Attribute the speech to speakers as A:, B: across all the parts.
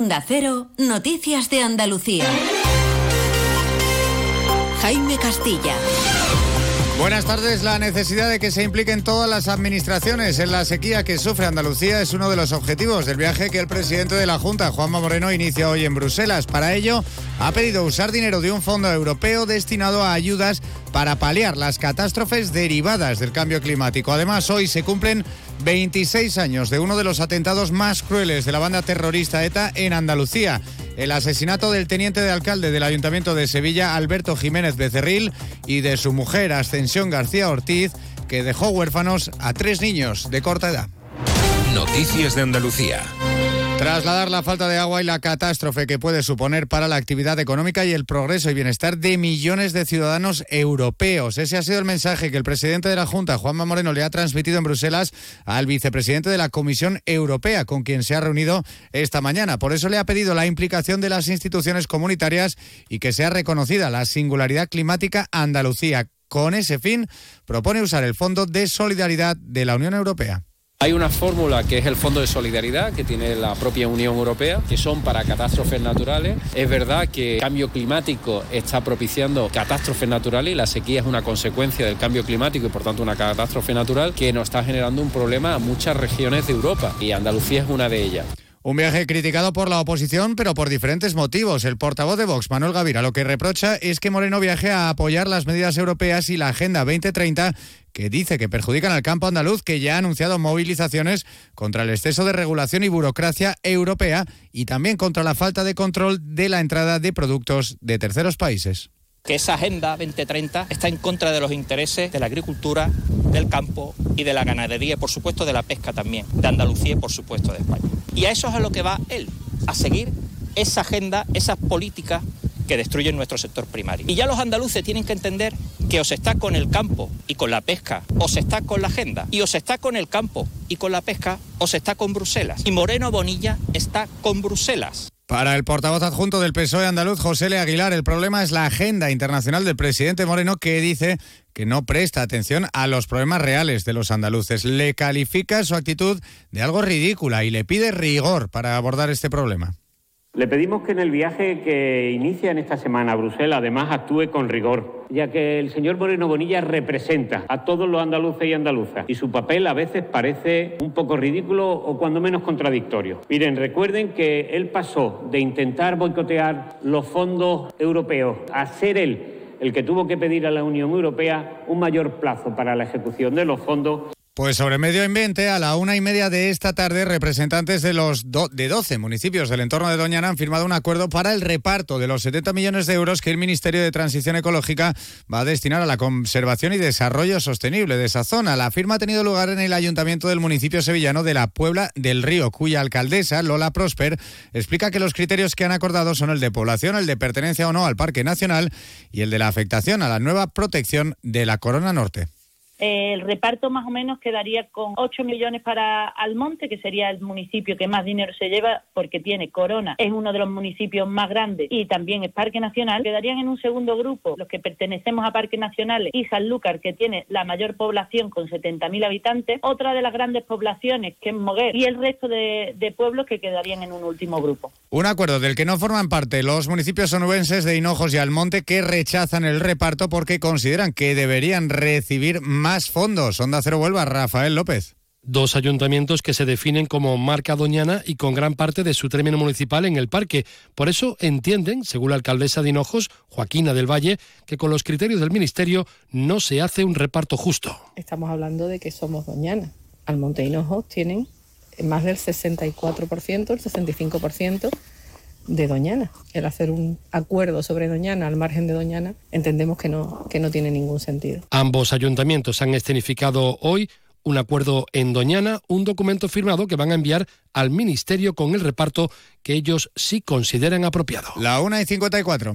A: Onda Cero, Noticias de Andalucía. Jaime Castilla.
B: Buenas tardes. La necesidad de que se impliquen todas las administraciones en la sequía que sufre Andalucía es uno de los objetivos del viaje que el presidente de la Junta, Juanma Moreno, inicia hoy en Bruselas. Para ello, ha pedido usar dinero de un fondo europeo destinado a ayudas para paliar las catástrofes derivadas del cambio climático. Además, hoy se cumplen 26 años de uno de los atentados más crueles de la banda terrorista ETA en Andalucía el asesinato del teniente de alcalde del Ayuntamiento de Sevilla, Alberto Jiménez Becerril, y de su mujer, Ascensión García Ortiz, que dejó huérfanos a tres niños de corta edad.
C: Noticias de Andalucía.
B: Trasladar la falta de agua y la catástrofe que puede suponer para la actividad económica y el progreso y bienestar de millones de ciudadanos europeos. Ese ha sido el mensaje que el presidente de la Junta, Juanma Moreno, le ha transmitido en Bruselas al vicepresidente de la Comisión Europea, con quien se ha reunido esta mañana. Por eso le ha pedido la implicación de las instituciones comunitarias y que sea reconocida la singularidad climática Andalucía. Con ese fin, propone usar el Fondo de Solidaridad de la Unión Europea.
D: Hay una fórmula que es el Fondo de Solidaridad que tiene la propia Unión Europea, que son para catástrofes naturales. Es verdad que el cambio climático está propiciando catástrofes naturales y la sequía es una consecuencia del cambio climático y por tanto una catástrofe natural que nos está generando un problema a muchas regiones de Europa y Andalucía es una de ellas.
B: Un viaje criticado por la oposición, pero por diferentes motivos. El portavoz de Vox, Manuel Gavira, lo que reprocha es que Moreno viaje a apoyar las medidas europeas y la Agenda 2030 que dice que perjudican al campo andaluz, que ya ha anunciado movilizaciones contra el exceso de regulación y burocracia europea y también contra la falta de control de la entrada de productos de terceros países
E: que esa Agenda 2030 está en contra de los intereses de la agricultura, del campo y de la ganadería y por supuesto de la pesca también, de Andalucía y por supuesto de España. Y a eso es a lo que va él, a seguir esa agenda, esas políticas que destruyen nuestro sector primario. Y ya los andaluces tienen que entender que o se está con el campo y con la pesca, o se está con la agenda, y o se está con el campo y con la pesca, o se está con Bruselas. Y Moreno Bonilla está con Bruselas.
B: Para el portavoz adjunto del PSOE andaluz, José Le Aguilar, el problema es la agenda internacional del presidente Moreno que dice que no presta atención a los problemas reales de los andaluces. Le califica su actitud de algo ridícula y le pide rigor para abordar este problema.
F: Le pedimos que en el viaje que inicia en esta semana a Bruselas además actúe con rigor, ya que el señor Moreno Bonilla representa a todos los andaluces y andaluzas y su papel a veces parece un poco ridículo o cuando menos contradictorio. Miren, recuerden que él pasó de intentar boicotear los fondos europeos a ser él el que tuvo que pedir a la Unión Europea un mayor plazo para la ejecución de los fondos
B: pues sobre medio ambiente, a la una y media de esta tarde, representantes de los de 12 municipios del entorno de Doñana han firmado un acuerdo para el reparto de los 70 millones de euros que el Ministerio de Transición Ecológica va a destinar a la conservación y desarrollo sostenible de esa zona. La firma ha tenido lugar en el ayuntamiento del municipio sevillano de la Puebla del Río, cuya alcaldesa, Lola Prosper, explica que los criterios que han acordado son el de población, el de pertenencia o no al Parque Nacional y el de la afectación a la nueva protección de la Corona Norte.
G: El reparto más o menos quedaría con 8 millones para Almonte, que sería el municipio que más dinero se lleva porque tiene Corona, es uno de los municipios más grandes y también es Parque Nacional. Quedarían en un segundo grupo los que pertenecemos a Parques Nacionales y Sanlúcar, que tiene la mayor población con 70.000 habitantes, otra de las grandes poblaciones que es Moguer y el resto de, pueblos que quedarían en un último grupo.
B: Un acuerdo del que no forman parte los municipios onubenses de Hinojos y Almonte que rechazan el reparto porque consideran que deberían recibir más más fondos. Onda Cero Huelva, Rafael López.
H: Dos ayuntamientos que se definen como marca doñana y con gran parte de su término municipal en el parque. Por eso entienden, según la alcaldesa de Hinojos, Joaquina del Valle, que con los criterios del Ministerio no se hace un reparto justo.
I: Estamos hablando de que somos doñana. Almonte y Hinojos tienen más del 64%, el 65% de Doñana. El hacer un acuerdo sobre Doñana al margen de Doñana entendemos que no, que no tiene ningún sentido.
H: Ambos ayuntamientos han escenificado hoy un acuerdo en Doñana, un documento firmado que van a enviar al Ministerio con el reparto que ellos sí consideran apropiado.
B: La 1 y 54.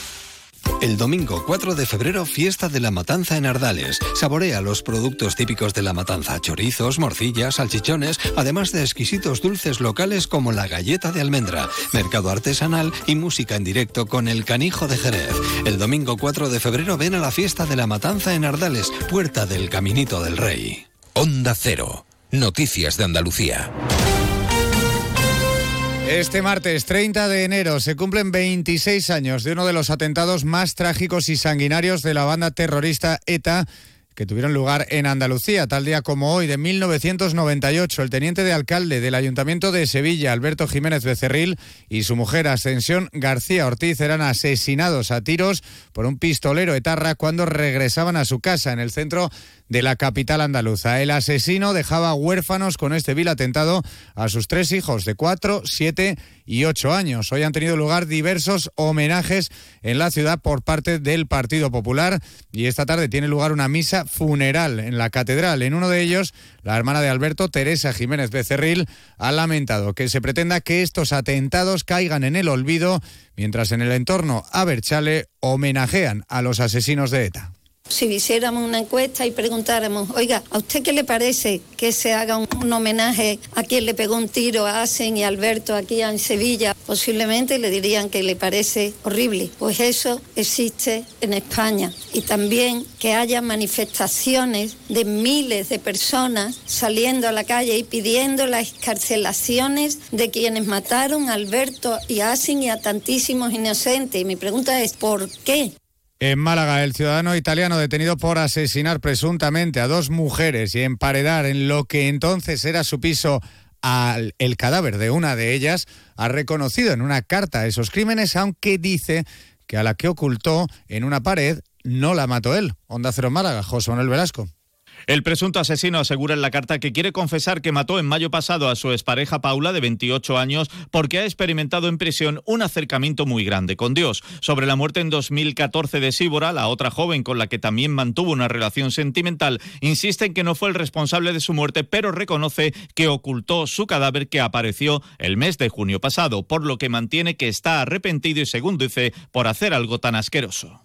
J: El domingo 4 de febrero, fiesta de la matanza en Ardales. Saborea los productos típicos de la matanza, chorizos, morcillas, salchichones, además de exquisitos dulces locales como la galleta de almendra, mercado artesanal y música en directo con el canijo de Jerez. El domingo 4 de febrero ven a la fiesta de la matanza en Ardales, puerta del Caminito del Rey.
C: Onda Cero. Noticias de Andalucía.
B: Este martes 30 de enero se cumplen 26 años de uno de los atentados más trágicos y sanguinarios de la banda terrorista ETA que tuvieron lugar en Andalucía, tal día como hoy de 1998. El teniente de alcalde del Ayuntamiento de Sevilla, Alberto Jiménez Becerril, y su mujer Ascensión García Ortiz eran asesinados a tiros por un pistolero etarra cuando regresaban a su casa en el centro de la capital andaluza. El asesino dejaba huérfanos con este vil atentado a sus tres hijos de cuatro, siete y ocho años. Hoy han tenido lugar diversos homenajes en la ciudad por parte del Partido Popular y esta tarde tiene lugar una misa funeral en la catedral. En uno de ellos, la hermana de Alberto, Teresa Jiménez Becerril, ha lamentado que se pretenda que estos atentados caigan en el olvido, mientras en el entorno a Berchale homenajean a los asesinos de ETA.
K: Si hiciéramos una encuesta y preguntáramos, oiga, ¿a usted qué le parece que se haga un, homenaje a quien le pegó un tiro a Asen y Alberto aquí en Sevilla? Posiblemente le dirían que le parece horrible. Pues eso existe en España. Y también que haya manifestaciones de miles de personas saliendo a la calle y pidiendo las escarcelaciones de quienes mataron a Alberto y a y a tantísimos inocentes. Y mi pregunta es, ¿por qué?
B: En Málaga, el ciudadano italiano detenido por asesinar presuntamente a dos mujeres y emparedar en lo que entonces era su piso al el cadáver de una de ellas, ha reconocido en una carta esos crímenes, aunque dice que a la que ocultó en una pared no la mató él. Onda Cero Málaga, José Manuel Velasco.
L: El presunto asesino asegura en la carta que quiere confesar que mató en mayo pasado a su expareja Paula, de 28 años, porque ha experimentado en prisión un acercamiento muy grande con Dios. Sobre la muerte en 2014 de Síbora, la otra joven con la que también mantuvo una relación sentimental, insiste en que no fue el responsable de su muerte, pero reconoce que ocultó su cadáver que apareció el mes de junio pasado, por lo que mantiene que está arrepentido y, según dice, por hacer algo tan asqueroso.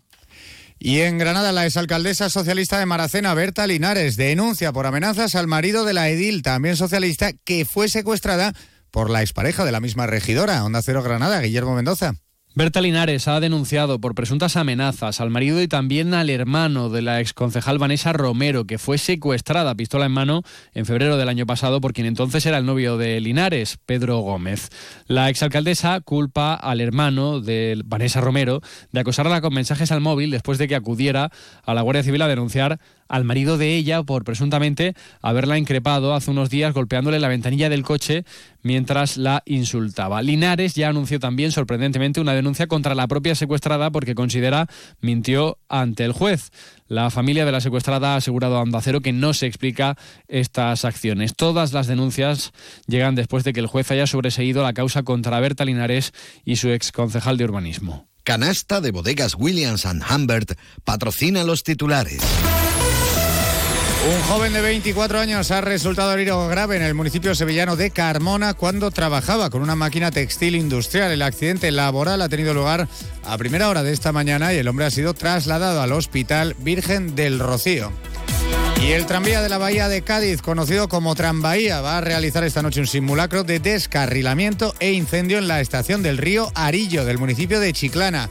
B: Y en Granada, la exalcaldesa socialista de Maracena, Berta Linares, denuncia por amenazas al marido de la edil, también socialista, que fue secuestrada por la expareja de la misma regidora, Onda Cero Granada, Guillermo Mendoza.
M: Berta Linares ha denunciado por presuntas amenazas al marido y también al hermano de la exconcejal Vanessa Romero, que fue secuestrada pistola en mano en febrero del año pasado por quien entonces era el novio de Linares, Pedro Gómez. La exalcaldesa culpa al hermano de Vanessa Romero de acosarla con mensajes al móvil después de que acudiera a la Guardia Civil a denunciar al marido de ella por presuntamente haberla increpado hace unos días golpeándole la ventanilla del coche mientras la insultaba. Linares ya anunció también sorprendentemente una denuncia contra la propia secuestrada porque considera mintió ante el juez. La familia de la secuestrada ha asegurado a Andacero que no se explica estas acciones. Todas las denuncias llegan después de que el juez haya sobreseído la causa contra Berta Linares y su exconcejal de urbanismo.
N: Canasta de bodegas Williams ⁇ Humbert patrocina los titulares.
B: Un joven de 24 años ha resultado herido grave en el municipio sevillano de Carmona cuando trabajaba con una máquina textil industrial. El accidente laboral ha tenido lugar a primera hora de esta mañana y el hombre ha sido trasladado al Hospital Virgen del Rocío. Y el tranvía de la Bahía de Cádiz, conocido como Tranvía, va a realizar esta noche un simulacro de descarrilamiento e incendio en la estación del río Arillo del municipio de Chiclana.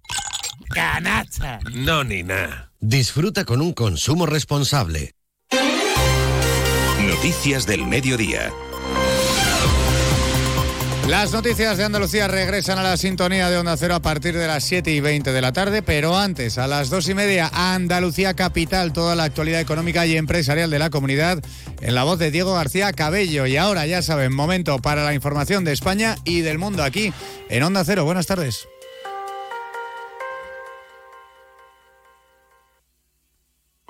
O: Canasta.
P: No, ni nada.
N: Disfruta con un consumo responsable.
C: Noticias del mediodía.
B: Las noticias de Andalucía regresan a la sintonía de Onda Cero a partir de las 7 y 20 de la tarde, pero antes, a las 2 y media, Andalucía Capital, toda la actualidad económica y empresarial de la comunidad, en la voz de Diego García Cabello. Y ahora, ya saben, momento para la información de España y del mundo aquí en Onda Cero. Buenas tardes.